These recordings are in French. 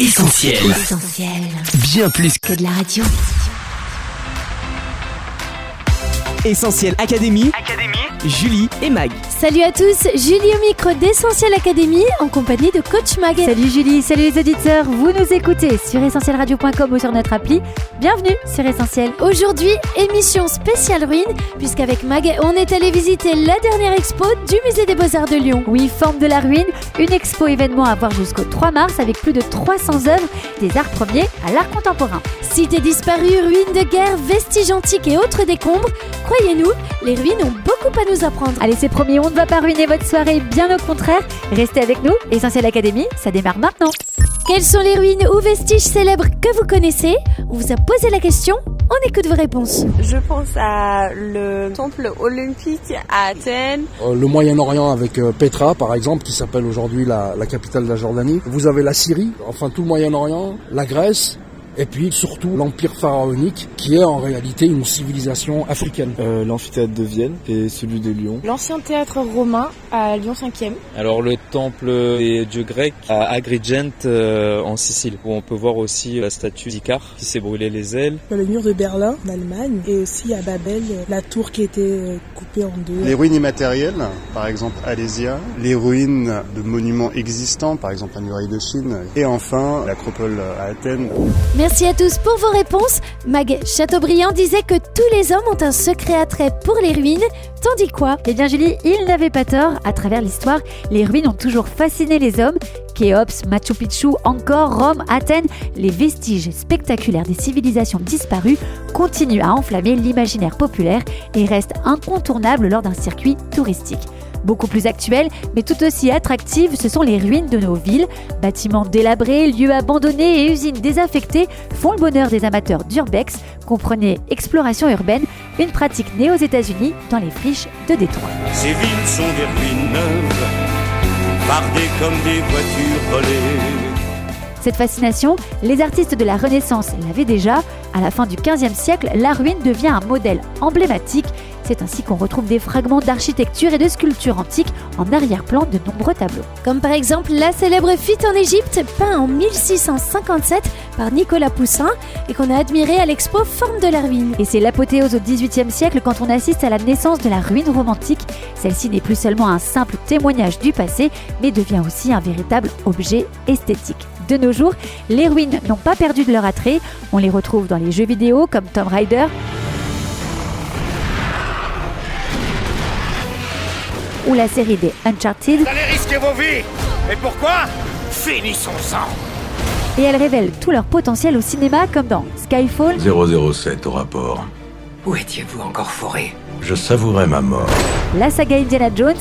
Essentiel. Essentiel. Bien plus Que de la radio. Essentiel Académie. Julie et Mag. Salut à tous, Julie au micro d'Essentiel Academy en compagnie de Coach Mag. Salut Julie, salut les auditeurs, vous nous écoutez sur essentielradio.com ou sur notre appli. Bienvenue sur Essentiel. Aujourd'hui, émission spéciale ruine, puisqu'avec Mag, on est allé visiter la dernière expo du Musée des Beaux-Arts de Lyon. Oui, Forme de la ruine, une expo événement à voir jusqu'au 3 mars avec plus de 300 œuvres des arts premiers à l'art contemporain. Cités disparues, ruines de guerre, vestiges antiques et autres décombres, croyez-nous, les ruines ont beaucoup à nous apprendre. Allez, c'est promis, on ne va pas ruiner votre soirée, bien au contraire. Restez avec nous, Essentiel Académie, ça démarre maintenant. Quelles sont les ruines ou vestiges célèbres que vous connaissez On vous a posé la question, on écoute vos réponses. Je pense à le temple olympique à Athènes. Euh, le Moyen-Orient avec euh, Petra, par exemple, qui s'appelle aujourd'hui la, la capitale de la Jordanie. Vous avez la Syrie, enfin tout le Moyen-Orient, la Grèce, et puis surtout l'Empire pharaonique, qui est en réalité une civilisation africaine. Euh, L'amphithéâtre de Vienne et celui de Lyon. L'ancien théâtre romain à Lyon 5e. Alors le temple des dieux grecs à Agrigent euh, en Sicile, où on peut voir aussi la statue d'Icare qui s'est brûlé les ailes. Le mur de Berlin en Allemagne et aussi à Babel, la tour qui était euh, coupée en deux. Les ruines immatérielles, par exemple Alésia, les ruines de monuments existants, par exemple la muraille de Chine, et enfin l'acropole à Athènes. Merci à tous pour vos réponses. Mag Chateaubriand disait que tous les hommes ont un secret attrait pour les ruines, tandis quoi Eh bien Julie, il n'avait pas tort. À travers l'histoire, les ruines ont toujours fasciné les hommes. Khéops, Machu Picchu, encore Rome, Athènes, les vestiges spectaculaires des civilisations disparues continuent à enflammer l'imaginaire populaire et restent incontournables lors d'un circuit touristique. Beaucoup plus actuelle, mais tout aussi attractive, ce sont les ruines de nos villes. Bâtiments délabrés, lieux abandonnés et usines désaffectées font le bonheur des amateurs d'urbex. Comprenez exploration urbaine, une pratique née aux États-Unis dans les friches de Détroit. Ces villes sont des ruines neuves, bardées comme des voitures volées. Cette fascination, les artistes de la Renaissance l'avaient déjà. À la fin du XVe siècle, la ruine devient un modèle emblématique. C'est ainsi qu'on retrouve des fragments d'architecture et de sculpture antiques en arrière-plan de nombreux tableaux. Comme par exemple la célèbre fuite en Égypte, peint en 1657 par Nicolas Poussin et qu'on a admiré à l'expo Forme de la ruine. Et c'est l'apothéose au XVIIIe siècle quand on assiste à la naissance de la ruine romantique. Celle-ci n'est plus seulement un simple témoignage du passé, mais devient aussi un véritable objet esthétique. De nos jours, les ruines n'ont pas perdu de leur attrait. On les retrouve dans les jeux vidéo comme Tomb Raider. Ou la série des Uncharted. Vous allez risquer vos vies Et pourquoi? Finissons-en Et elles révèlent tout leur potentiel au cinéma comme dans Skyfall. 007 au rapport. Où étiez-vous encore foré? Je savourais ma mort. La saga Indiana Jones.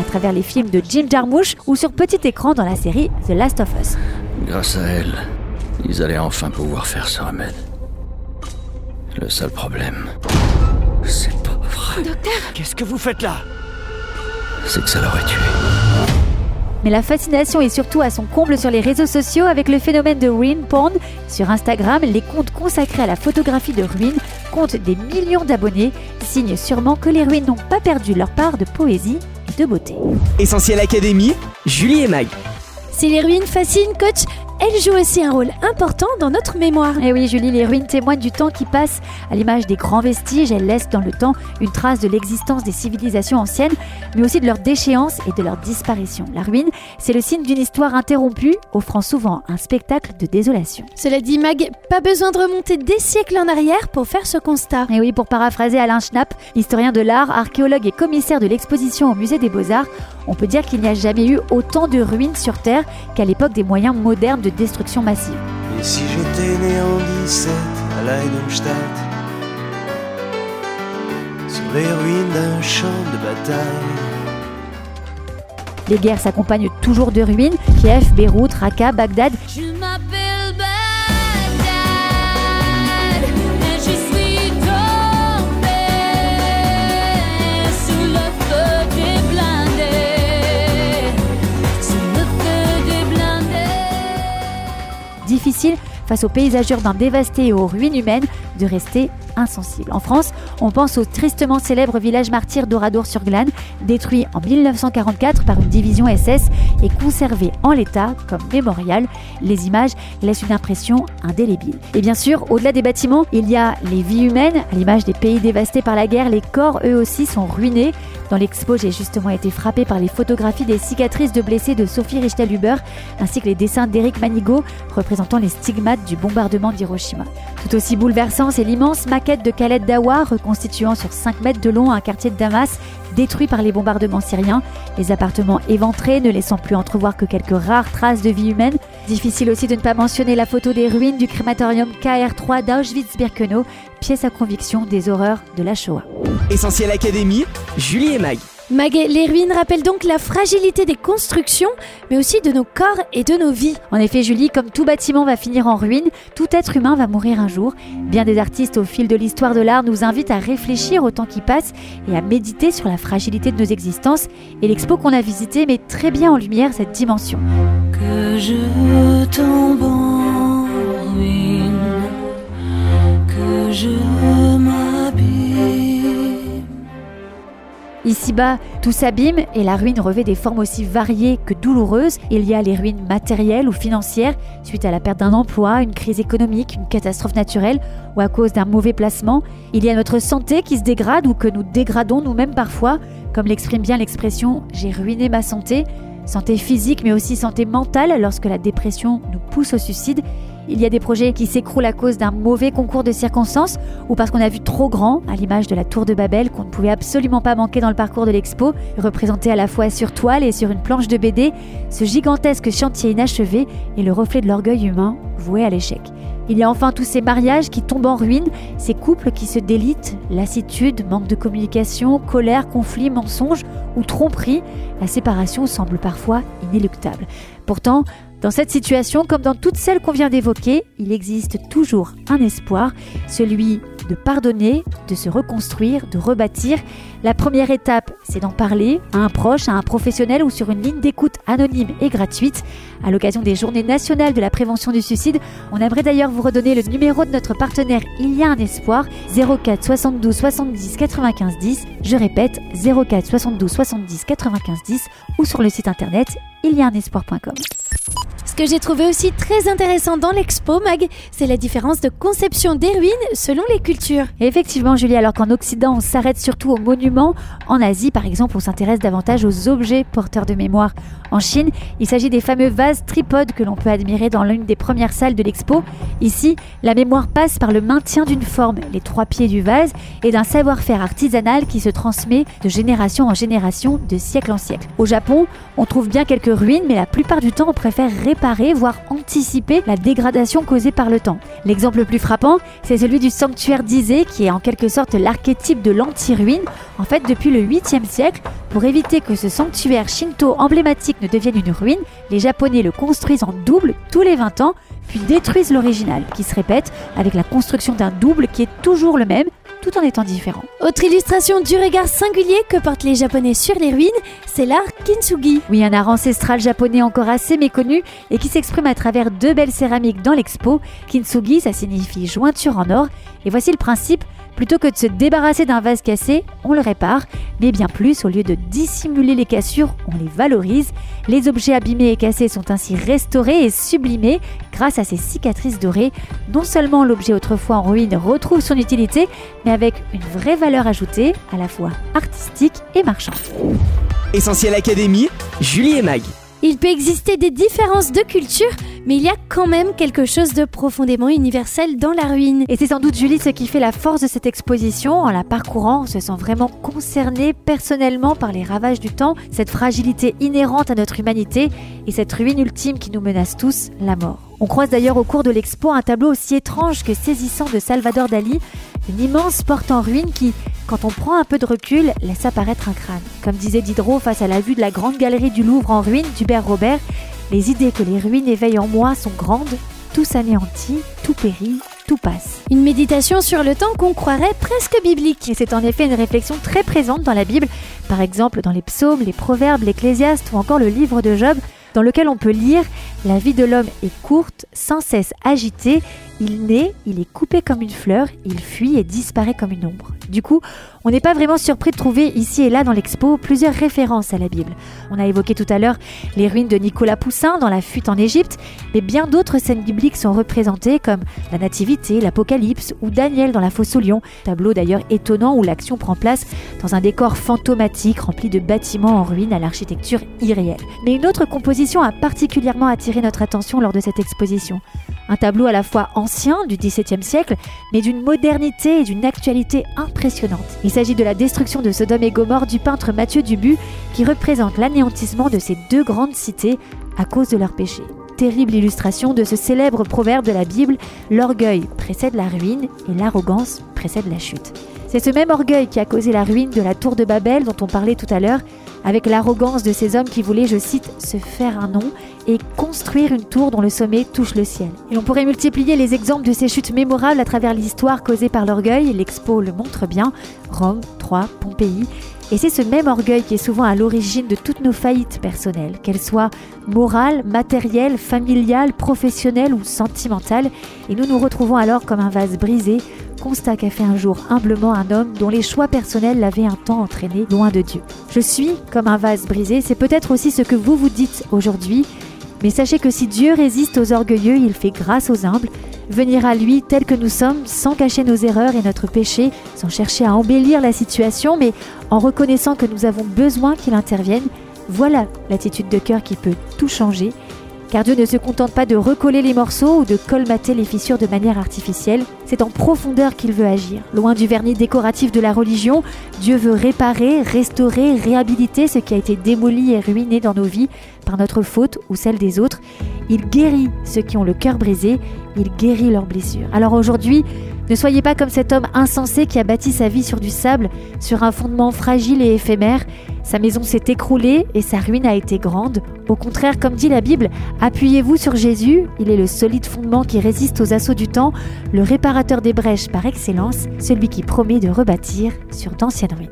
à travers les films de Jim Jarmusch ou sur petit écran dans la série The Last of Us. Grâce à elle, ils allaient enfin pouvoir faire ce remède. Le seul problème, c'est pas vrai. Docteur Qu'est-ce que vous faites là? C'est que ça l'aurait tué. Mais la fascination est surtout à son comble sur les réseaux sociaux avec le phénomène de ruin porn. Sur Instagram, les comptes consacrés à la photographie de ruines comptent des millions d'abonnés, signe sûrement que les ruines n'ont pas perdu leur part de poésie et de beauté. Essentiel Académie, Julie et Mag. Si les ruines fascinent, coach, elles jouent aussi un rôle important dans notre mémoire. Et Eh oui, Julie, les ruines témoignent du temps qui passe. À l'image des grands vestiges, elles laissent dans le temps une trace de l'existence des civilisations anciennes, mais aussi de leur déchéance et de leur disparition. La ruine, c'est le signe d'une histoire interrompue, offrant souvent un spectacle de désolation. Cela dit, Mag, pas besoin de remonter des siècles en arrière pour faire ce constat. Et oui, pour paraphraser Alain Schnapp, historien de l'art, archéologue et commissaire de l'exposition au musée des Beaux-Arts, on peut dire qu'il n'y a jamais eu autant de ruines sur Terre qu'à l'époque des moyens modernes de destruction massive. Et si j'étais né en 17 à Leidenstadt Sur les ruines d'un champ de bataille Les guerres s'accompagnent toujours de ruines, Kiev, Beyrouth, Raqqa, Bagdad. Je face aux paysages urbains dévastés et aux ruines humaines de rester insensible. En France, on pense au tristement célèbre village martyr d'Oradour-sur-Glane, détruit en 1944 par une division SS et conservé en l'état comme mémorial. Les images laissent une impression indélébile. Et bien sûr, au-delà des bâtiments, il y a les vies humaines. À l'image des pays dévastés par la guerre, les corps eux aussi sont ruinés. Dans l'expo, j'ai justement été frappé par les photographies des cicatrices de blessés de Sophie Richtel-Huber, ainsi que les dessins d'Éric Manigaud représentant les stigmates du bombardement d'Hiroshima. Tout aussi bouleversant, c'est l'immense maquette de Khaled Dawa, reconstituant sur 5 mètres de long un quartier de Damas détruit par les bombardements syriens, les appartements éventrés ne laissant plus entrevoir que quelques rares traces de vie humaine. Difficile aussi de ne pas mentionner la photo des ruines du crématorium KR3 d'Auschwitz-Birkenau, pièce à conviction des horreurs de la Shoah. Essentiel Académie, Julie et Mag. Les ruines rappellent donc la fragilité des constructions, mais aussi de nos corps et de nos vies. En effet, Julie, comme tout bâtiment va finir en ruine, tout être humain va mourir un jour. Bien des artistes au fil de l'histoire de l'art nous invitent à réfléchir au temps qui passe et à méditer sur la fragilité de nos existences. Et l'expo qu'on a visité met très bien en lumière cette dimension. Que je tombe en Ici-bas, tout s'abîme et la ruine revêt des formes aussi variées que douloureuses. Il y a les ruines matérielles ou financières suite à la perte d'un emploi, une crise économique, une catastrophe naturelle ou à cause d'un mauvais placement. Il y a notre santé qui se dégrade ou que nous dégradons nous-mêmes parfois, comme l'exprime bien l'expression j'ai ruiné ma santé. Santé physique mais aussi santé mentale lorsque la dépression nous pousse au suicide. Il y a des projets qui s'écroulent à cause d'un mauvais concours de circonstances ou parce qu'on a vu trop grand, à l'image de la tour de Babel qu'on ne pouvait absolument pas manquer dans le parcours de l'expo, représenté à la fois sur toile et sur une planche de BD. Ce gigantesque chantier inachevé est le reflet de l'orgueil humain voué à l'échec. Il y a enfin tous ces mariages qui tombent en ruine, ces couples qui se délitent, lassitude, manque de communication, colère, conflit, mensonge ou tromperie. La séparation semble parfois inéluctable. Pourtant, dans cette situation, comme dans toutes celles qu'on vient d'évoquer, il existe toujours un espoir, celui de pardonner, de se reconstruire, de rebâtir. La première étape, c'est d'en parler à un proche, à un professionnel ou sur une ligne d'écoute anonyme et gratuite. À l'occasion des journées nationales de la prévention du suicide, on aimerait d'ailleurs vous redonner le numéro de notre partenaire Il y a un espoir 04 72 70 95 10. Je répète 04 72 70 95 10 ou sur le site internet il y a un espoir.com. Ce que j'ai trouvé aussi très intéressant dans l'expo, Mag, c'est la différence de conception des ruines selon les cultures. Effectivement, Julie, alors qu'en Occident, on s'arrête surtout aux monuments, en Asie, par exemple, on s'intéresse davantage aux objets porteurs de mémoire. En Chine, il s'agit des fameux vases tripodes que l'on peut admirer dans l'une des premières salles de l'expo. Ici, la mémoire passe par le maintien d'une forme, les trois pieds du vase, et d'un savoir-faire artisanal qui se transmet de génération en génération, de siècle en siècle. Au Japon, on trouve bien quelques ruines, mais la plupart du temps, on préfère réparer, voire anticiper la dégradation causée par le temps. L'exemple le plus frappant, c'est celui du sanctuaire d'Ise, qui est en quelque sorte l'archétype de l'anti-ruine. En fait, depuis le 8e siècle, pour éviter que ce sanctuaire shinto emblématique ne devienne une ruine, les Japonais le construisent en double tous les 20 ans, puis détruisent l'original, qui se répète avec la construction d'un double qui est toujours le même, tout en étant différent. Autre illustration du regard singulier que portent les Japonais sur les ruines, c'est l'art kintsugi. Oui, un art ancestral japonais encore assez méconnu et qui s'exprime à travers deux belles céramiques dans l'expo. Kintsugi, ça signifie jointure en or. Et voici le principe. Plutôt que de se débarrasser d'un vase cassé, on le répare, mais bien plus, au lieu de dissimuler les cassures, on les valorise. Les objets abîmés et cassés sont ainsi restaurés et sublimés grâce à ces cicatrices dorées. Non seulement l'objet autrefois en ruine retrouve son utilité, mais avec une vraie valeur ajoutée, à la fois artistique et marchande. Essentiel Académie, Julie et Mag. Il peut exister des différences de culture, mais il y a quand même quelque chose de profondément universel dans la ruine. Et c'est sans doute Julie ce qui fait la force de cette exposition. En la parcourant, on se sent vraiment concerné personnellement par les ravages du temps, cette fragilité inhérente à notre humanité et cette ruine ultime qui nous menace tous, la mort. On croise d'ailleurs au cours de l'expo un tableau aussi étrange que saisissant de Salvador Dali, une immense porte en ruine qui, quand on prend un peu de recul, laisse apparaître un crâne. Comme disait Diderot face à la vue de la grande galerie du Louvre en ruine d'Hubert Robert, les idées que les ruines éveillent en moi sont grandes, tout s'anéantit, tout périt, tout passe. Une méditation sur le temps qu'on croirait presque biblique. Et c'est en effet une réflexion très présente dans la Bible, par exemple dans les psaumes, les proverbes, l'ecclésiaste ou encore le livre de Job, dans lequel on peut lire La vie de l'homme est courte, sans cesse agitée, Il naît, il est coupé comme une fleur, il fuit et disparaît comme une ombre. Du coup, on n'est pas vraiment surpris de trouver ici et là dans l'expo plusieurs références à la Bible. On a évoqué tout à l'heure les ruines de Nicolas Poussin dans la fuite en Égypte, mais bien d'autres scènes bibliques sont représentées comme la Nativité, l'Apocalypse ou Daniel dans la fosse au lion, tableau d'ailleurs étonnant où l'action prend place dans un décor fantomatique rempli de bâtiments en ruine à l'architecture irréelle. Mais une autre composition a particulièrement attiré notre attention lors de cette exposition. Un tableau à la fois ancien du XVIIe siècle, mais d'une modernité et d'une actualité impressionnante. Il s'agit de la destruction de Sodome et Gomorre du peintre Mathieu Dubu, qui représente l'anéantissement de ces deux grandes cités à cause de leurs péchés. Terrible illustration de ce célèbre proverbe de la Bible, l'orgueil précède la ruine et l'arrogance précède la chute. C'est ce même orgueil qui a causé la ruine de la tour de Babel dont on parlait tout à l'heure, avec l'arrogance de ces hommes qui voulaient, je cite, se faire un nom et construire une tour dont le sommet touche le ciel. Et on pourrait multiplier les exemples de ces chutes mémorables à travers l'histoire causée par l'orgueil, l'expo le montre bien, Rome, Troie, Pompéi, et c'est ce même orgueil qui est souvent à l'origine de toutes nos faillites personnelles, qu'elles soient morales, matérielles, familiales, professionnelles ou sentimentales, et nous nous retrouvons alors comme un vase brisé, constat qu'a fait un jour humblement un homme dont les choix personnels l'avaient un temps entraîné loin de Dieu. Je suis comme un vase brisé, c'est peut-être aussi ce que vous vous dites aujourd'hui, mais sachez que si Dieu résiste aux orgueilleux, il fait grâce aux humbles. Venir à lui tel que nous sommes, sans cacher nos erreurs et notre péché, sans chercher à embellir la situation, mais en reconnaissant que nous avons besoin qu'il intervienne, voilà l'attitude de cœur qui peut tout changer car Dieu ne se contente pas de recoller les morceaux ou de colmater les fissures de manière artificielle, c'est en profondeur qu'il veut agir. Loin du vernis décoratif de la religion, Dieu veut réparer, restaurer, réhabiliter ce qui a été démoli et ruiné dans nos vies par notre faute ou celle des autres. Il guérit ceux qui ont le cœur brisé, il guérit leurs blessures. Alors aujourd'hui, ne soyez pas comme cet homme insensé qui a bâti sa vie sur du sable, sur un fondement fragile et éphémère. Sa maison s'est écroulée et sa ruine a été grande. Au contraire, comme dit la Bible, appuyez-vous sur Jésus, il est le solide fondement qui résiste aux assauts du temps, le réparateur des brèches par excellence, celui qui promet de rebâtir sur d'anciennes ruines.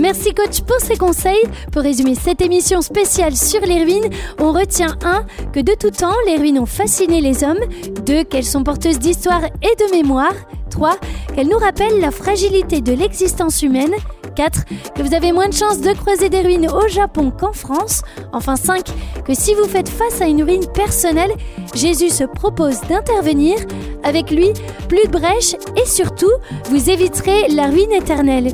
Merci coach pour ces conseils. Pour résumer cette émission spéciale sur les ruines, on retient 1. que de tout temps les ruines ont fasciné les hommes, 2. qu'elles sont porteuses d'histoire et de mémoire, 3. qu'elles nous rappellent la fragilité de l'existence humaine, 4. Que vous avez moins de chances de croiser des ruines au Japon qu'en France. Enfin 5. Que si vous faites face à une ruine personnelle, Jésus se propose d'intervenir. Avec lui, plus de brèches et surtout, vous éviterez la ruine éternelle.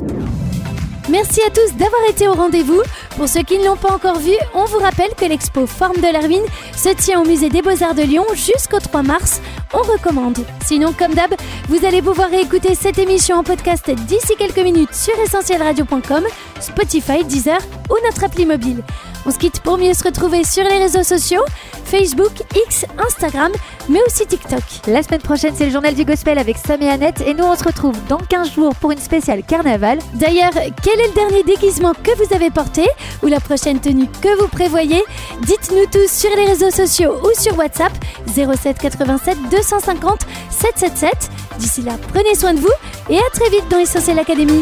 Merci à tous d'avoir été au rendez-vous. Pour ceux qui ne l'ont pas encore vu, on vous rappelle que l'expo Forme de la ruine se tient au musée des Beaux-Arts de Lyon jusqu'au 3 mars. On recommande. Sinon, comme d'hab, vous allez pouvoir réécouter cette émission en podcast d'ici quelques minutes sur essentielradio.com, Spotify, Deezer ou notre appli mobile. On se quitte pour mieux se retrouver sur les réseaux sociaux, Facebook, X, Instagram, mais aussi TikTok. La semaine prochaine, c'est le journal du gospel avec Sam et Annette et nous on se retrouve dans 15 jours pour une spéciale carnaval. D'ailleurs, quel est le dernier déguisement que vous avez porté ou la prochaine tenue que vous prévoyez? Dites-nous tous sur les réseaux sociaux ou sur WhatsApp 07 87 250 777. D'ici là, prenez soin de vous et à très vite dans Essentiel Academy.